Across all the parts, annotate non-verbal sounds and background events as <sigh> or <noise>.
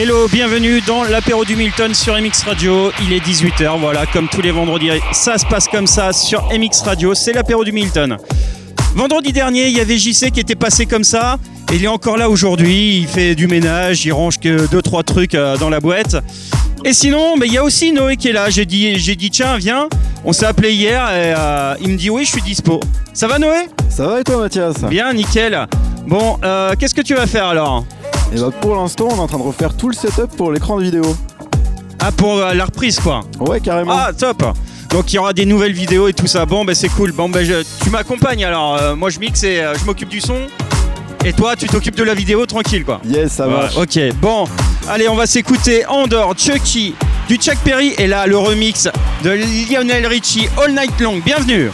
Hello, bienvenue dans l'apéro du Milton sur MX Radio. Il est 18h, voilà, comme tous les vendredis. Ça se passe comme ça sur MX Radio, c'est l'apéro du Milton. Vendredi dernier, il y avait JC qui était passé comme ça. Et il est encore là aujourd'hui, il fait du ménage, il range que 2-3 trucs euh, dans la boîte. Et sinon, mais il y a aussi Noé qui est là. J'ai dit, j'ai dit tiens, viens. On s'est appelé hier et euh, il me dit oui, je suis dispo. Ça va Noé? Ça va et toi Mathias? Bien, nickel. Bon, euh, qu'est-ce que tu vas faire alors? Et bah pour l'instant, on est en train de refaire tout le setup pour l'écran de vidéo. Ah, pour euh, la reprise quoi Ouais, carrément. Ah, top donc il y aura des nouvelles vidéos et tout ça. Bon, ben c'est cool. Bon, ben je- tu m'accompagnes alors. Euh, moi je mixe et euh, je m'occupe du son. Et toi, tu t'occupes de la vidéo tranquille quoi. Yes, ça marche. ok, bon. Allez, on va s'écouter Andor, Chucky, du Chuck Perry et là le remix de Lionel Richie All Night Long. Bienvenue.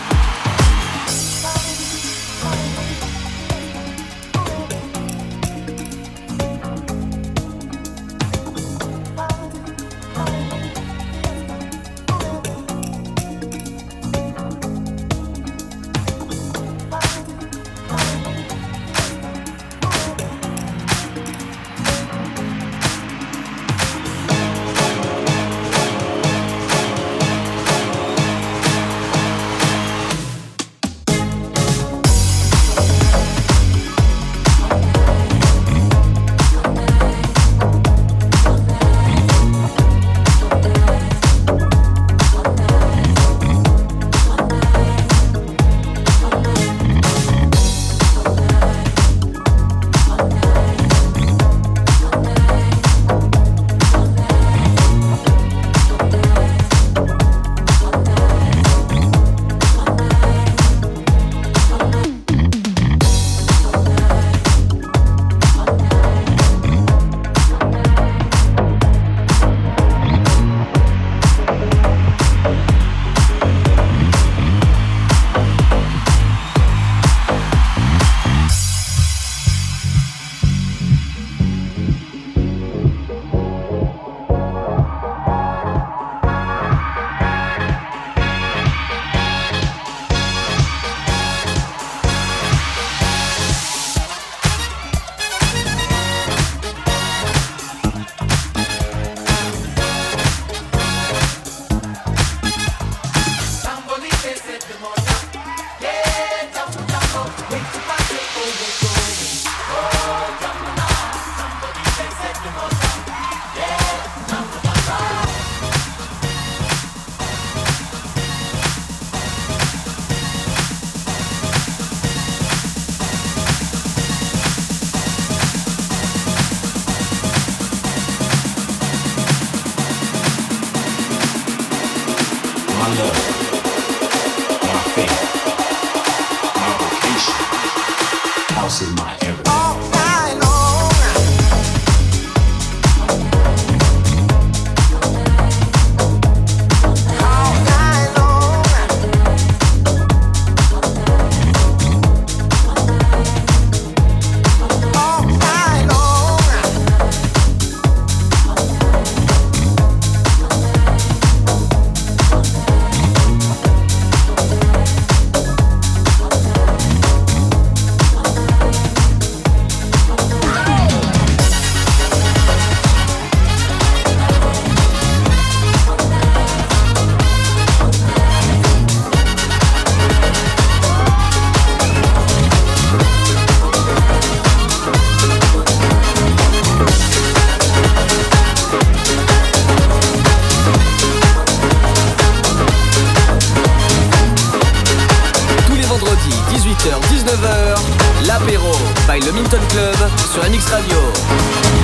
Sur MX Radio.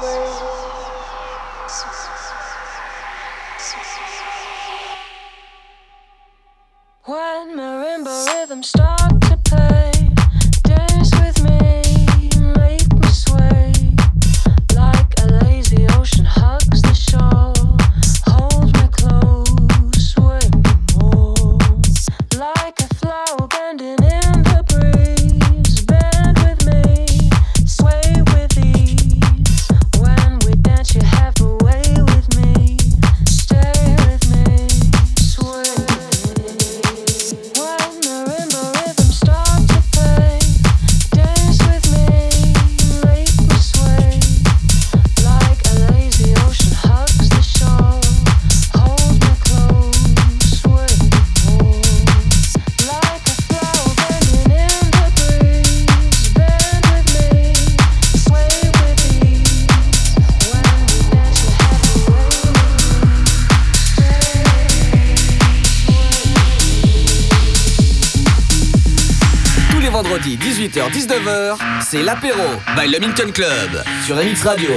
Bradley. C'est l'apéro by le Minton Club sur MX Radio.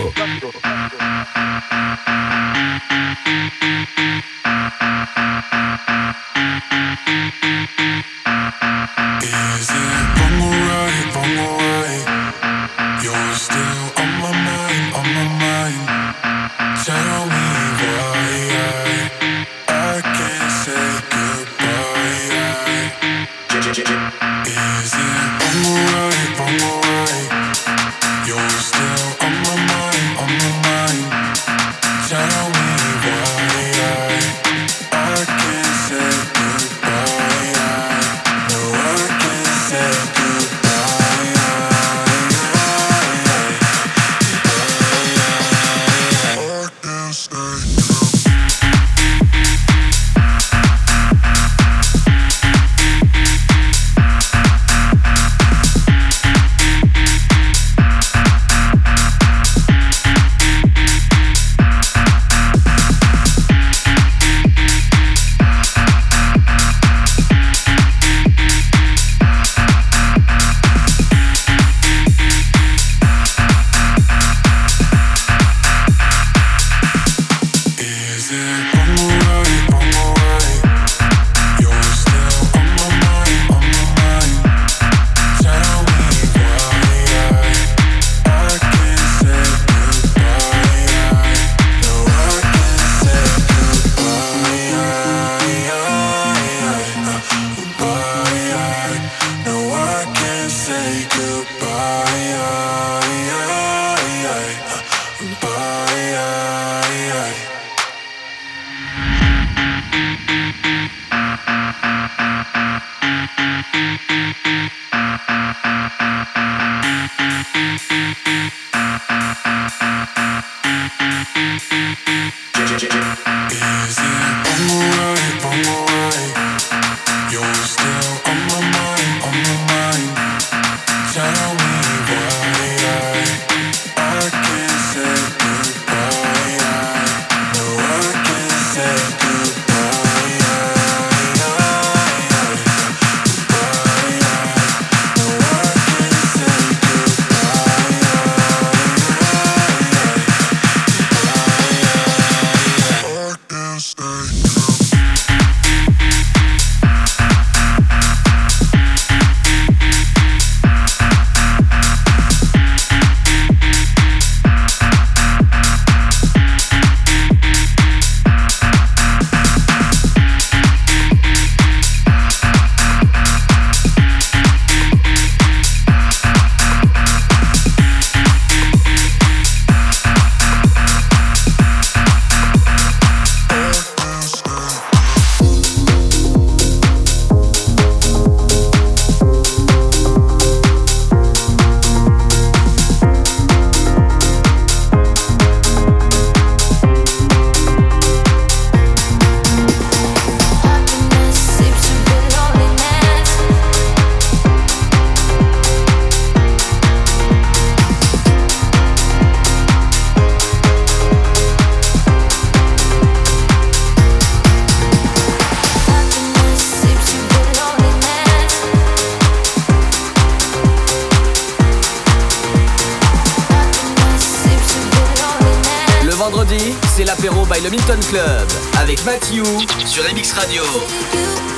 Matthew sur MX Radio.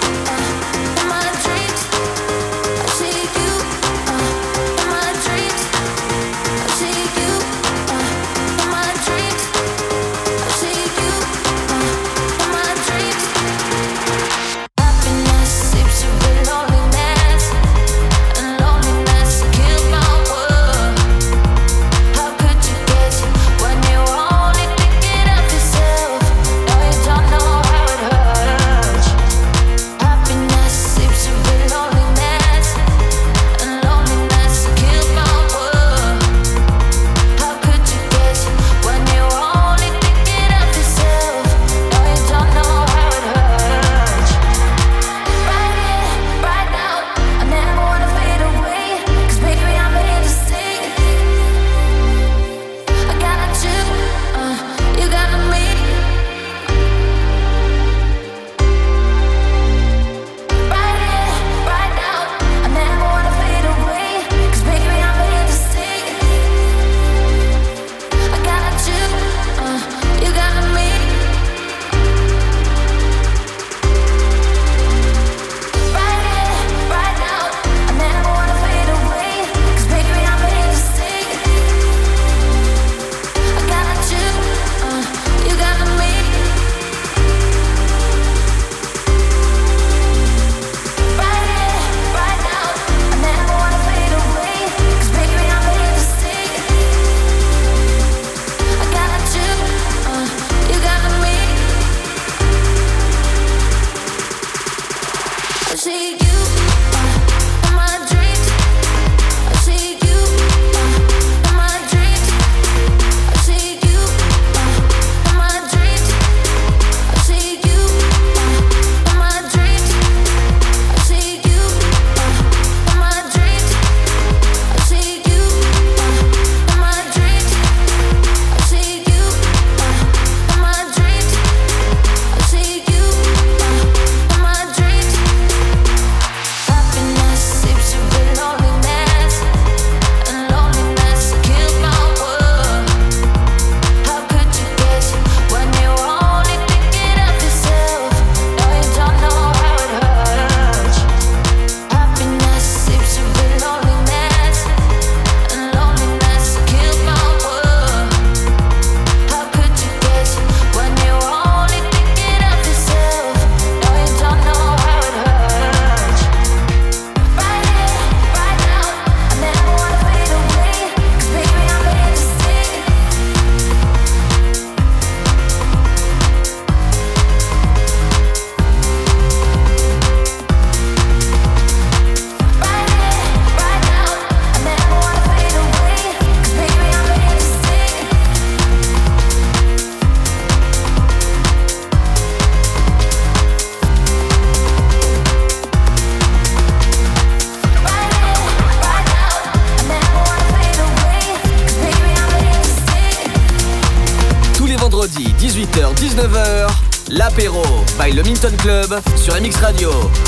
Sur MX Radio.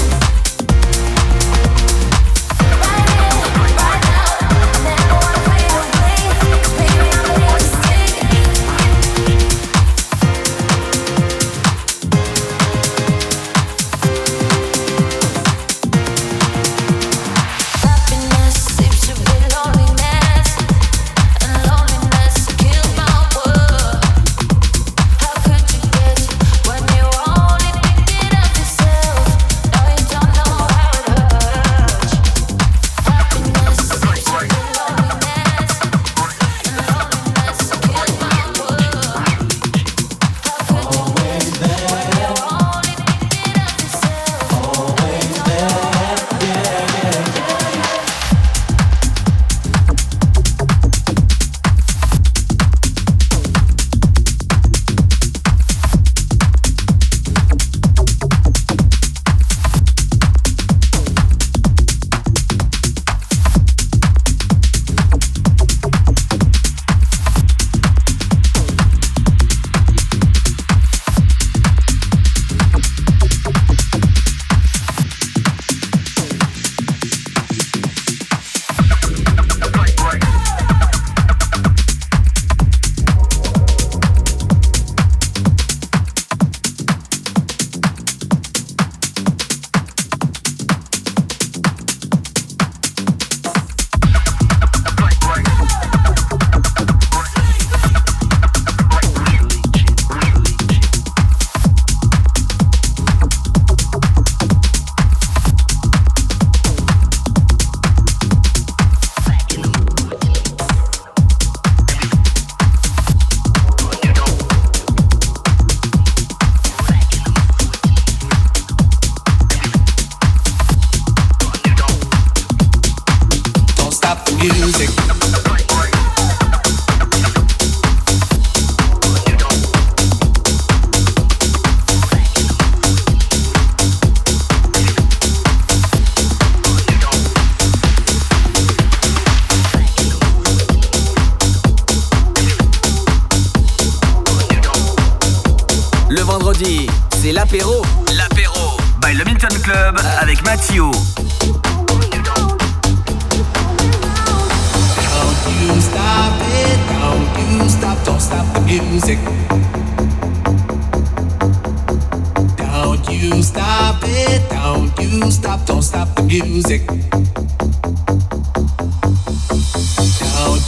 you stop it, don't you stop, don't stop the music. Don't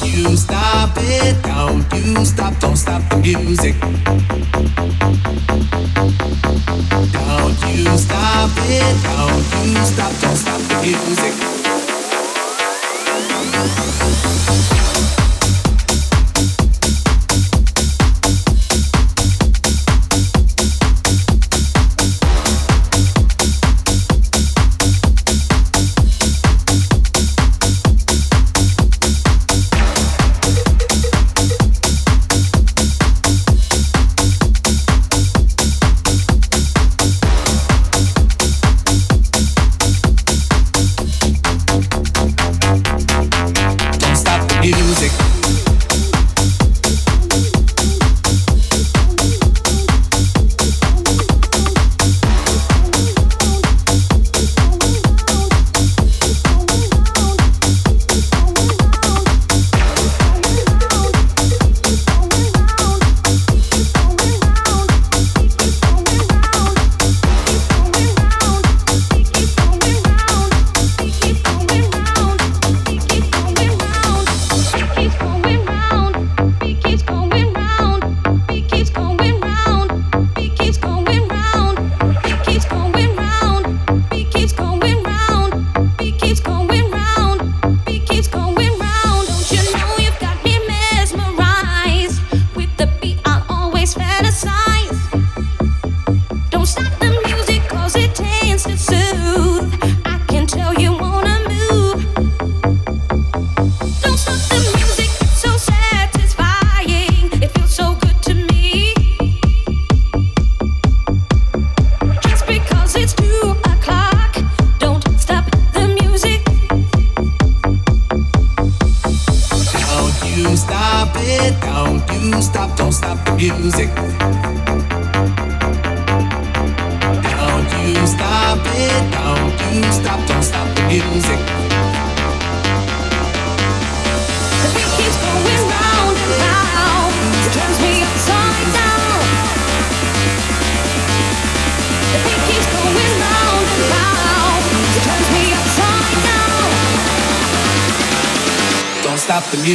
you stop it, don't you stop, don't stop the music. Don't you stop it, don't you stop, don't stop the music.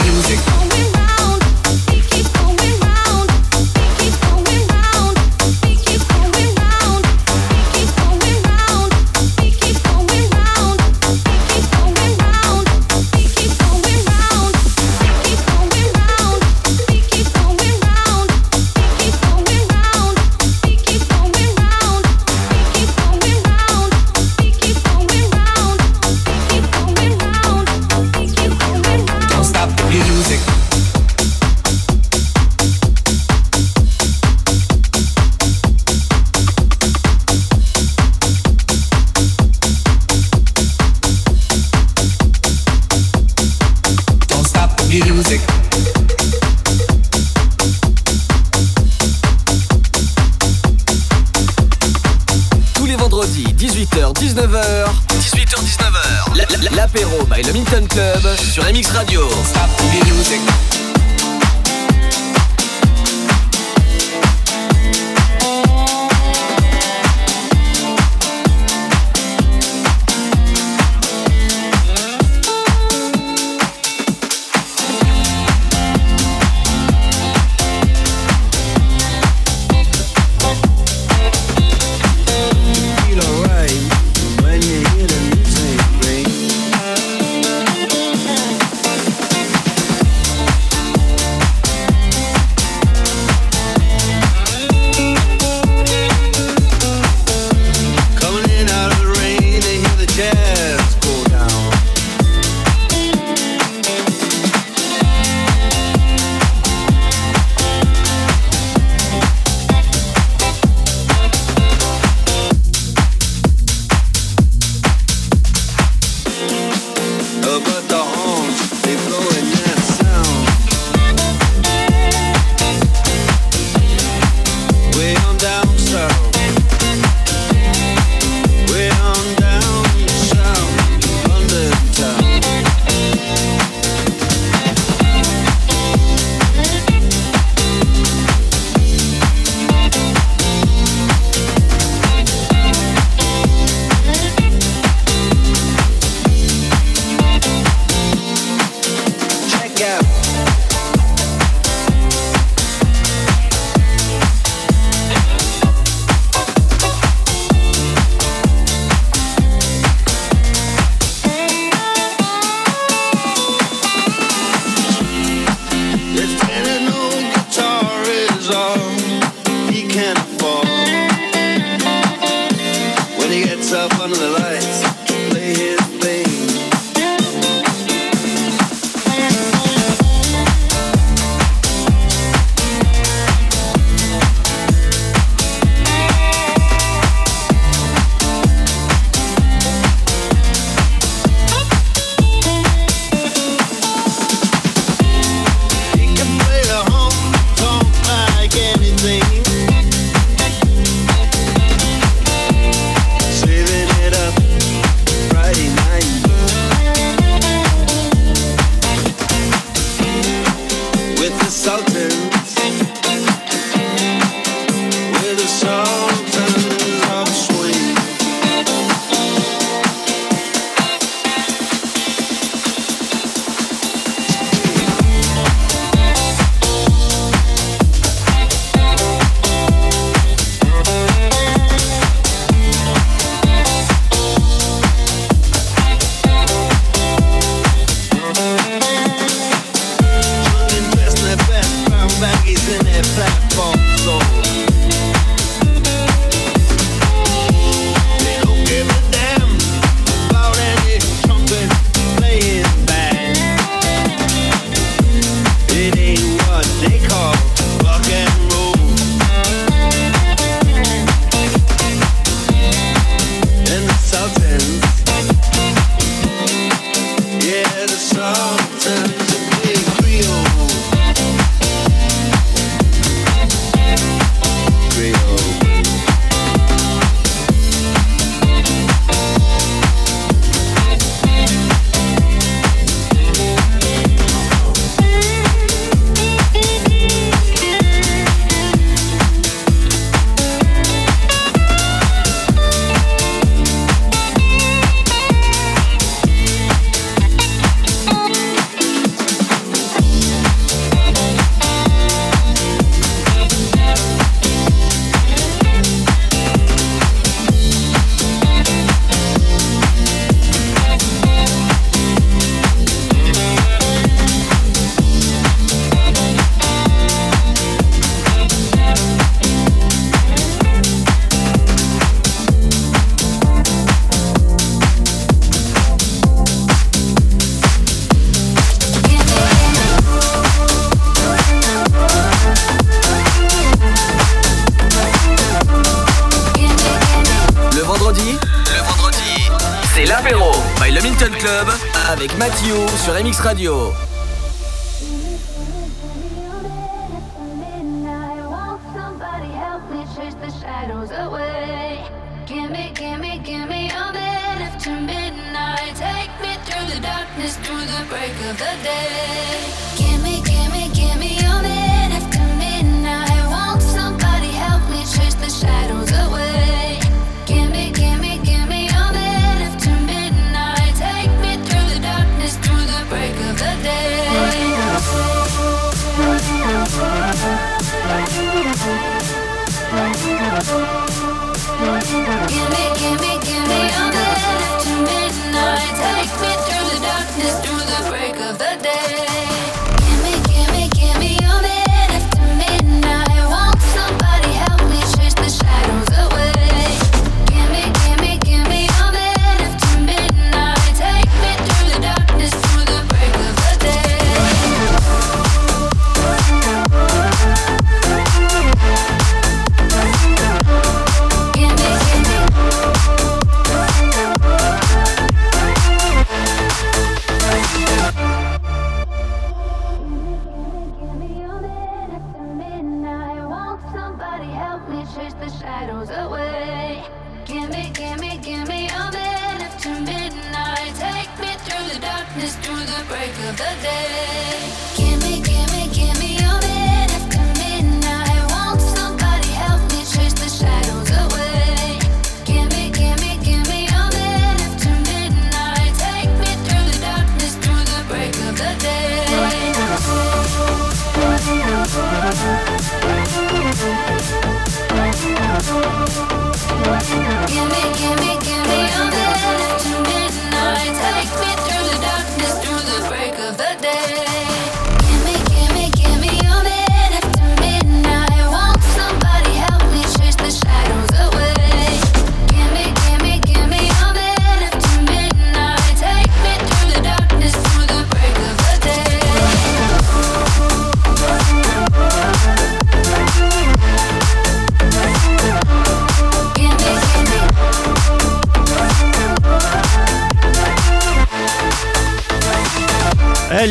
Music.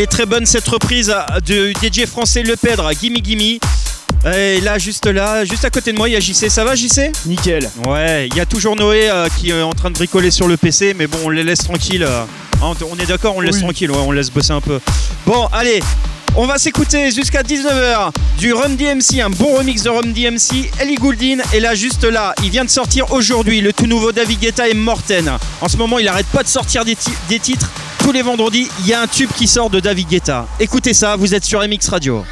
très bonne cette reprise du DJ français Le Pedre, Gimme Gimme. Et là, juste là, juste à côté de moi, il y a JC. Ça va, JC Nickel. Ouais, il y a toujours Noé euh, qui est en train de bricoler sur le PC, mais bon, on les laisse tranquilles. Euh. Hein, on est d'accord, on les laisse tranquilles, ouais, on laisse bosser un peu. Bon, allez, on va s'écouter jusqu'à 19h du Rum DMC, un bon remix de Rum DMC, Ellie Gouldin. Et là, juste là, il vient de sortir aujourd'hui le tout nouveau David Guetta et Morten. En ce moment, il arrête pas de sortir des titres tous les vendredis, il y a un tube qui sort de David Guetta. Écoutez ça, vous êtes sur MX Radio.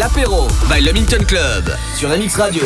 L'apéro by le Minton Club sur MX Radio.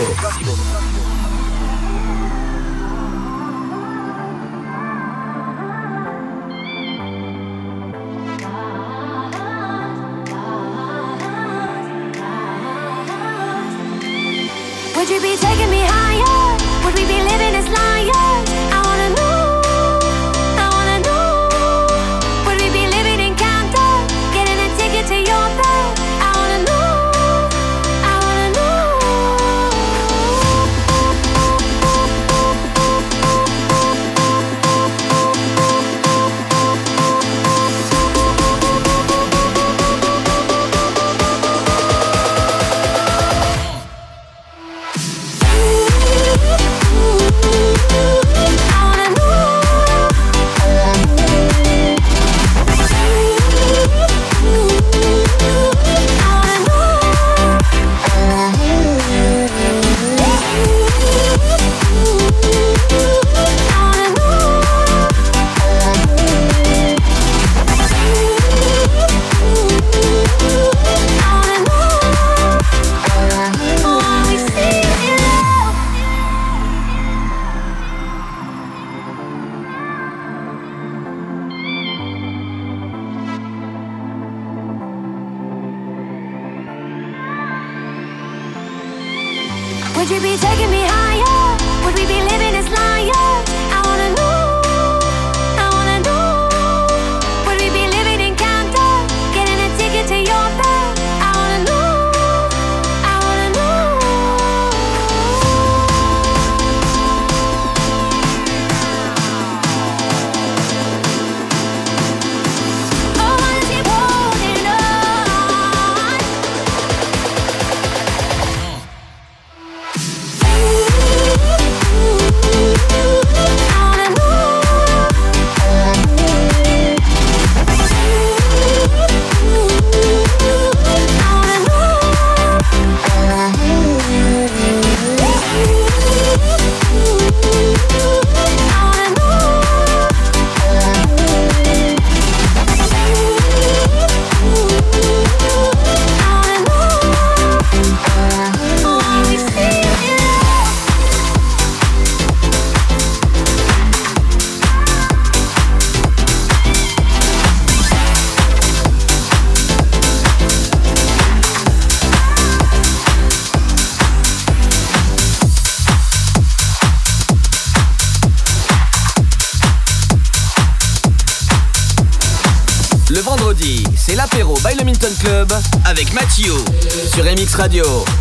Radio.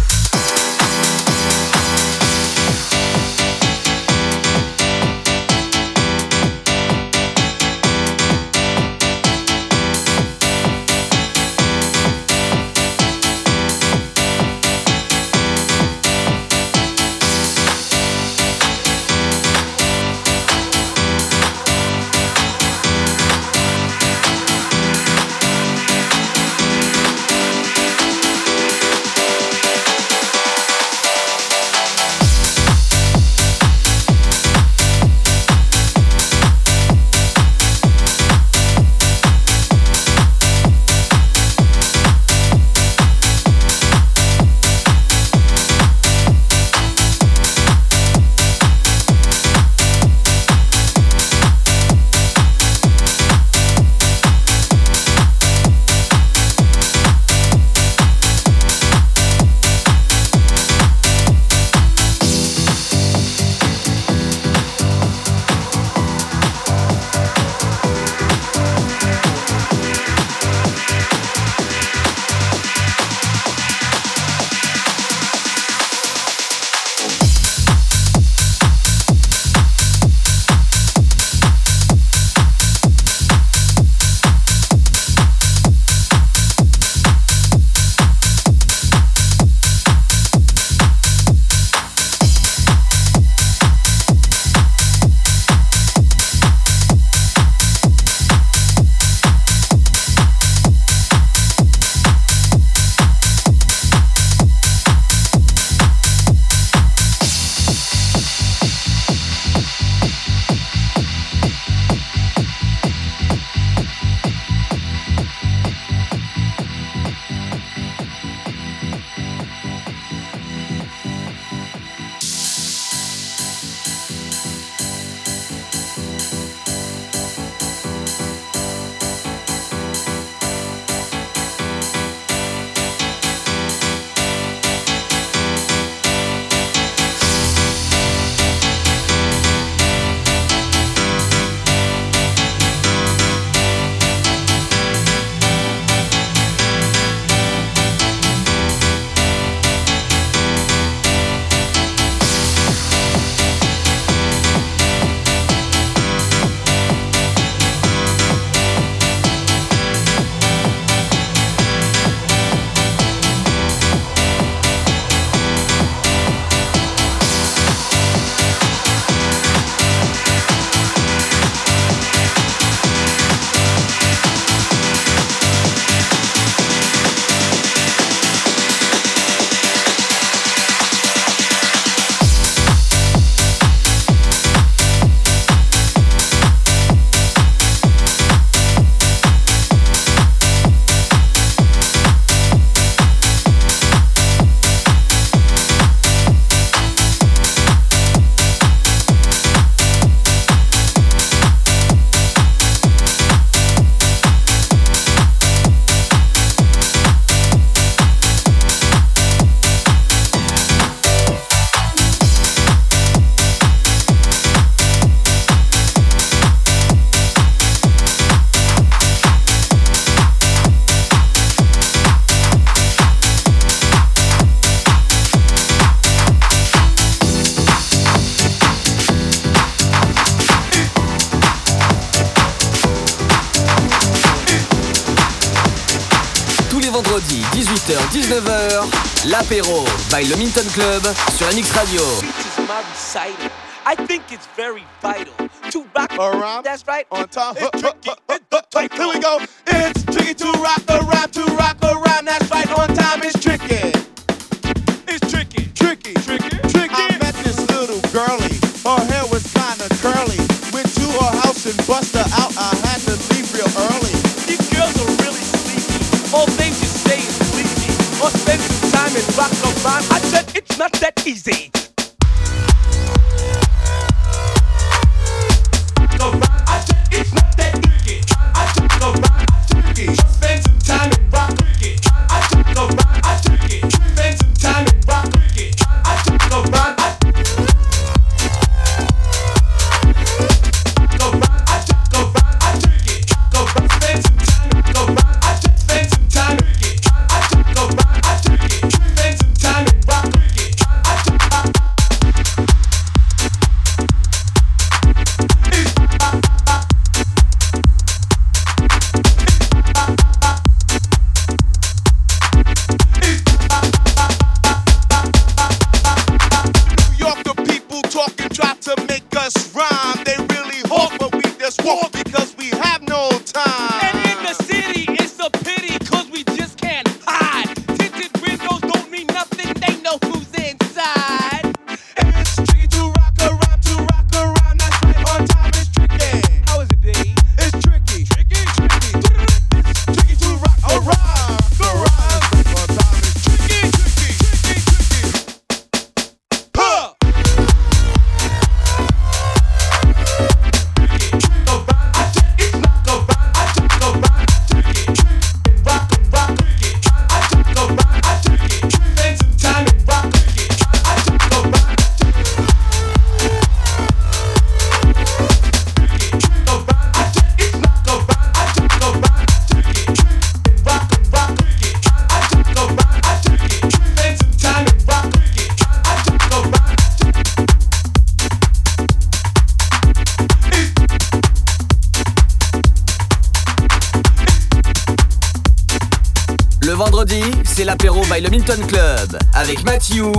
Apéro by Le Minton Club sur MX Radio. I think it's very vital to rock around. That's right. On top. It's <laughs> we go. It's tricky to rock the rap to avec Mathieu.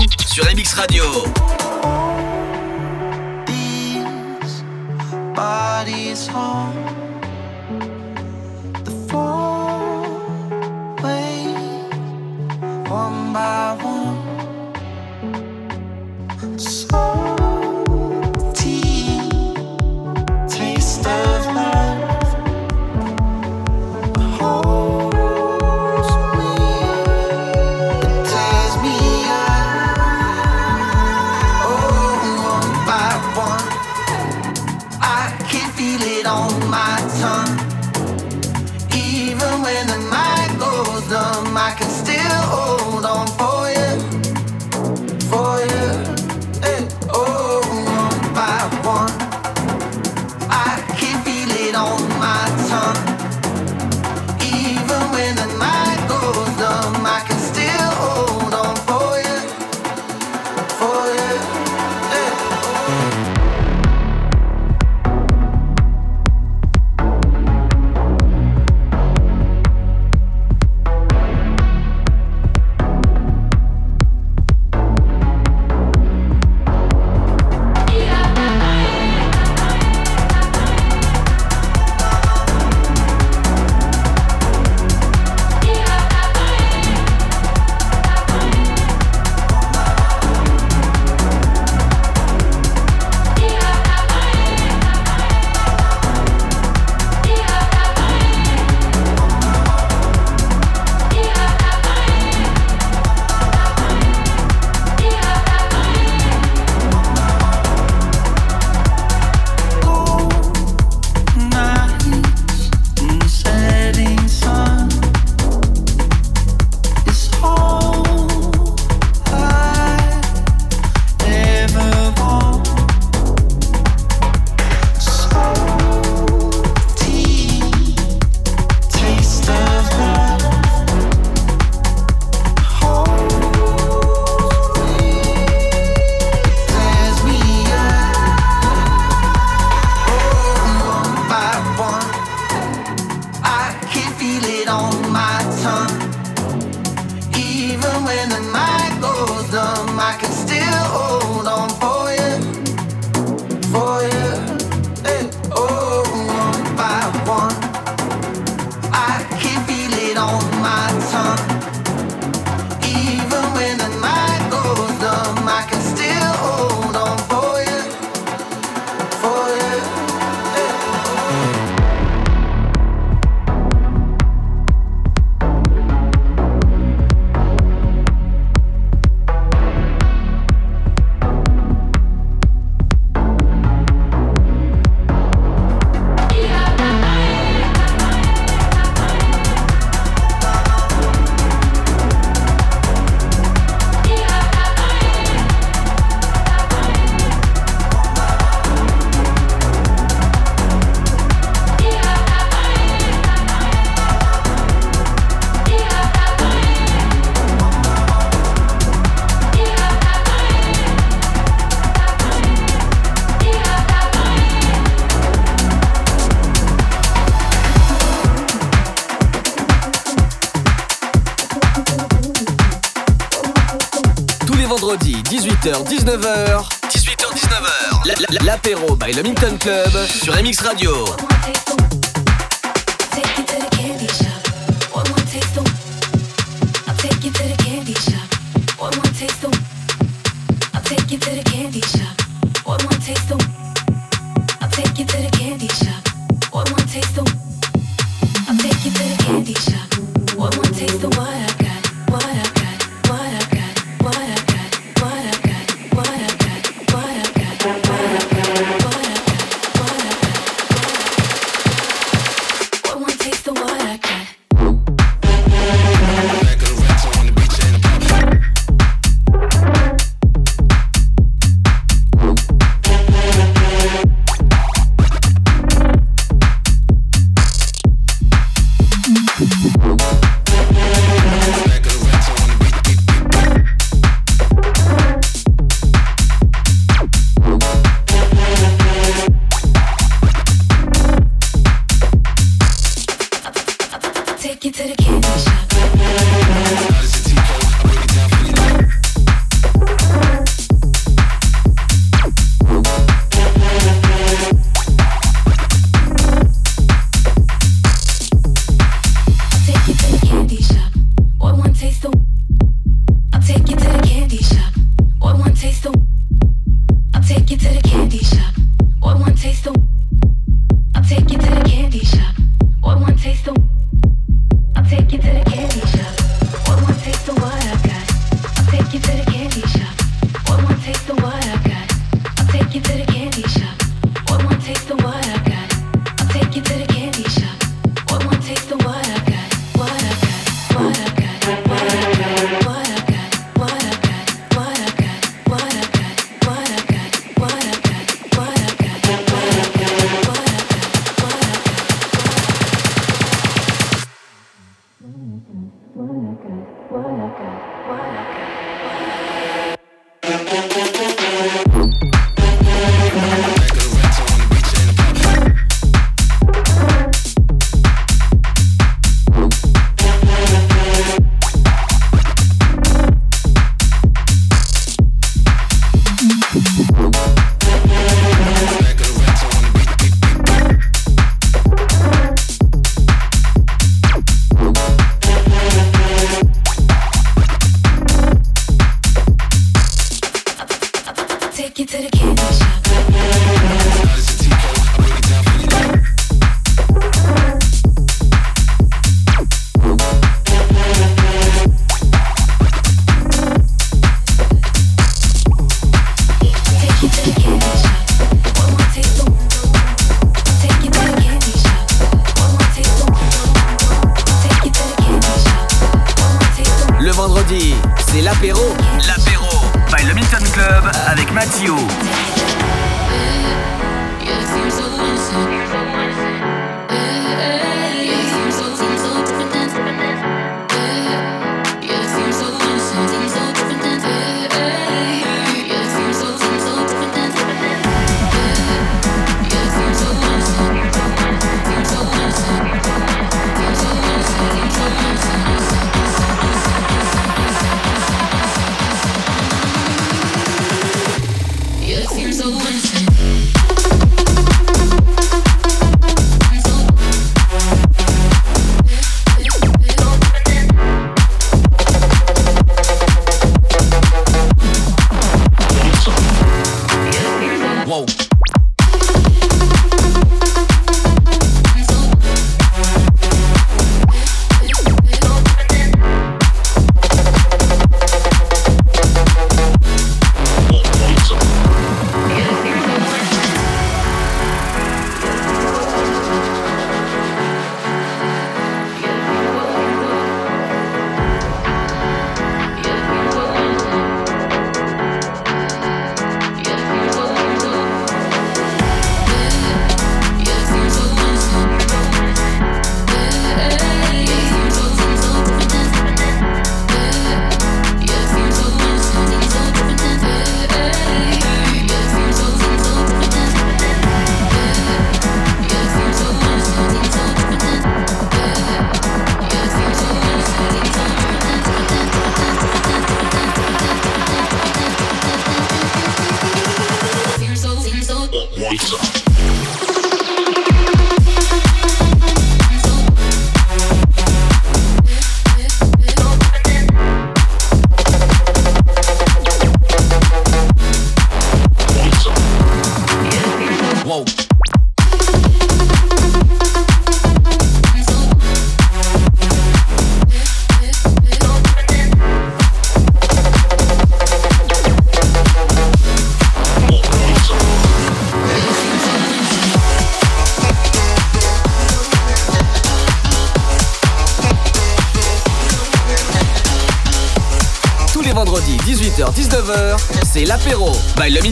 river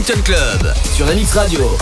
Club sur MX Radio.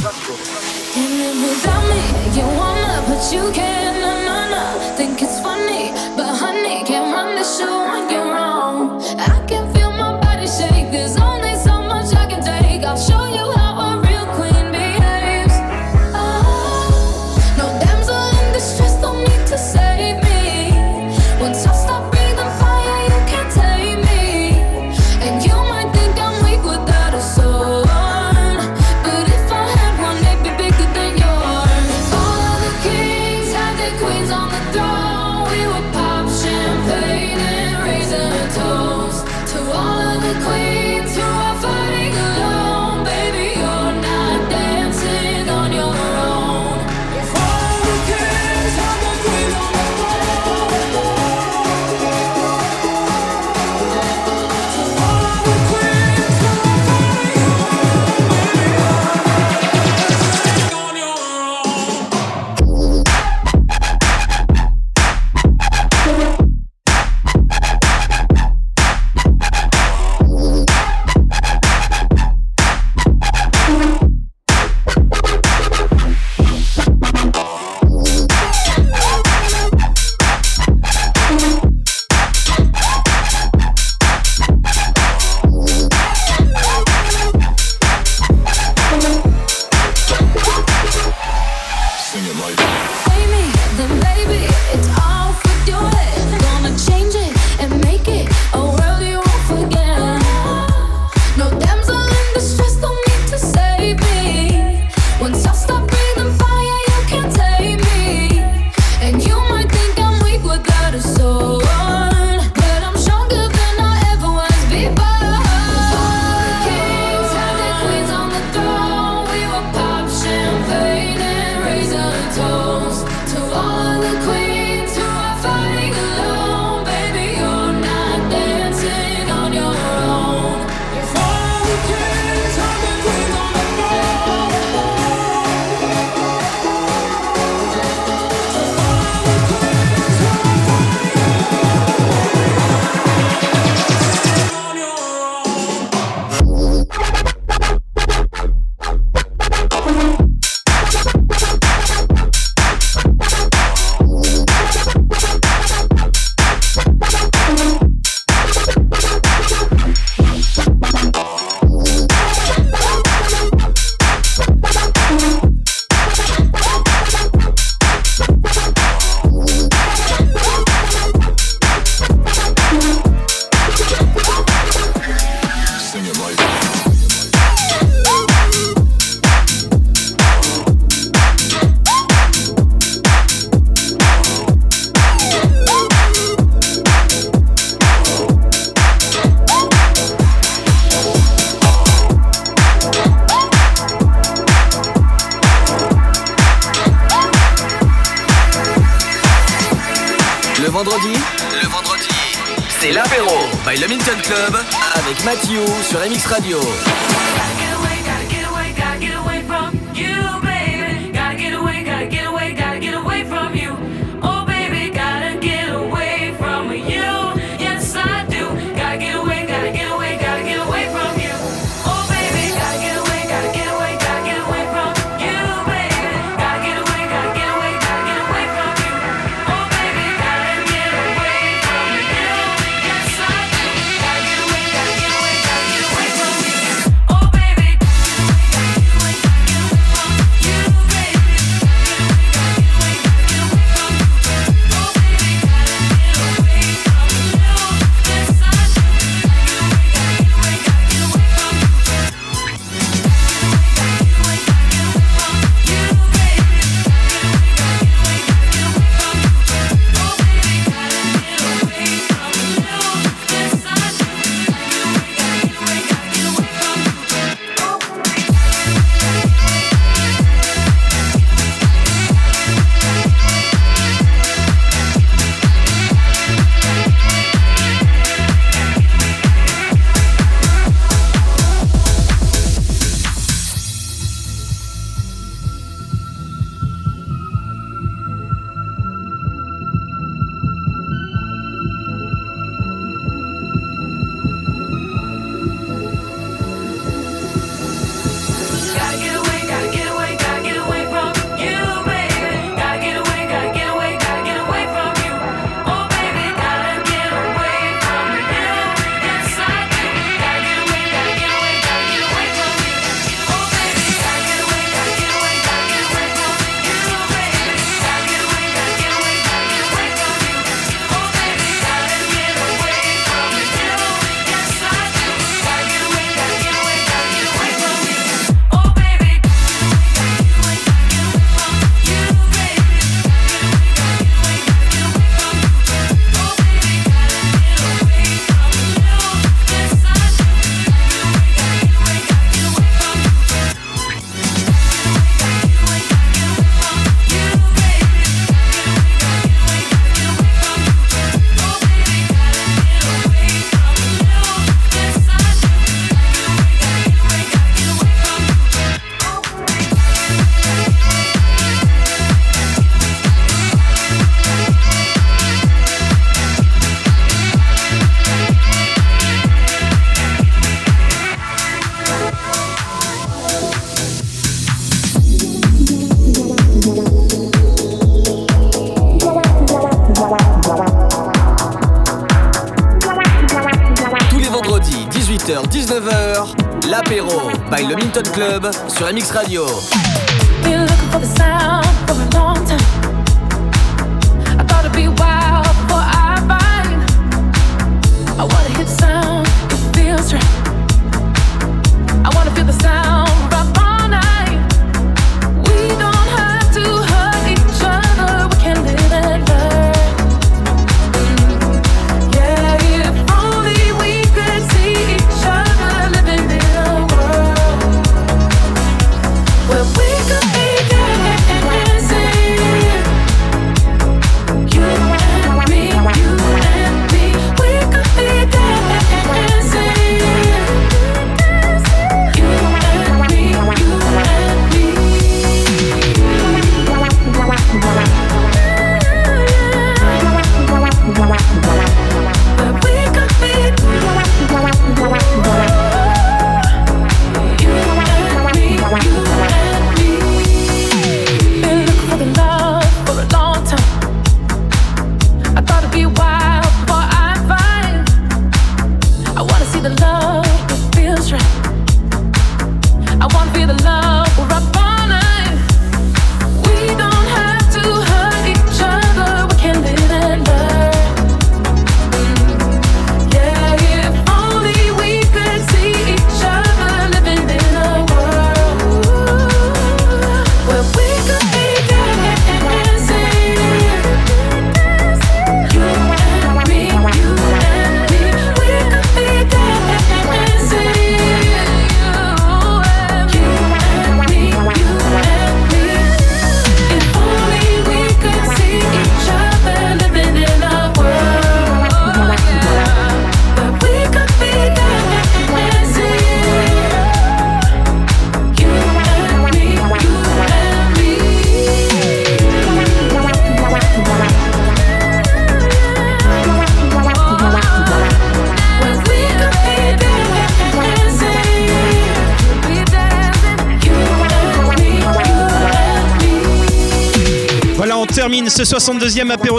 Club sur MX Radio.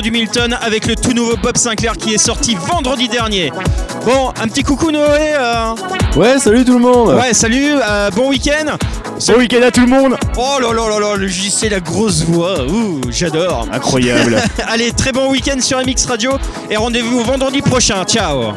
du Milton avec le tout nouveau Bob Sinclair qui est sorti vendredi dernier. Bon, un petit coucou Noé. Euh. Ouais, salut tout le monde. Ouais, salut, euh, bon week-end. Bon week-end à tout le monde. Oh là là là là, le JC, la grosse voix. Ouh, j'adore. Incroyable. <laughs> Allez, très bon week-end sur MX Radio et rendez-vous vendredi prochain. Ciao.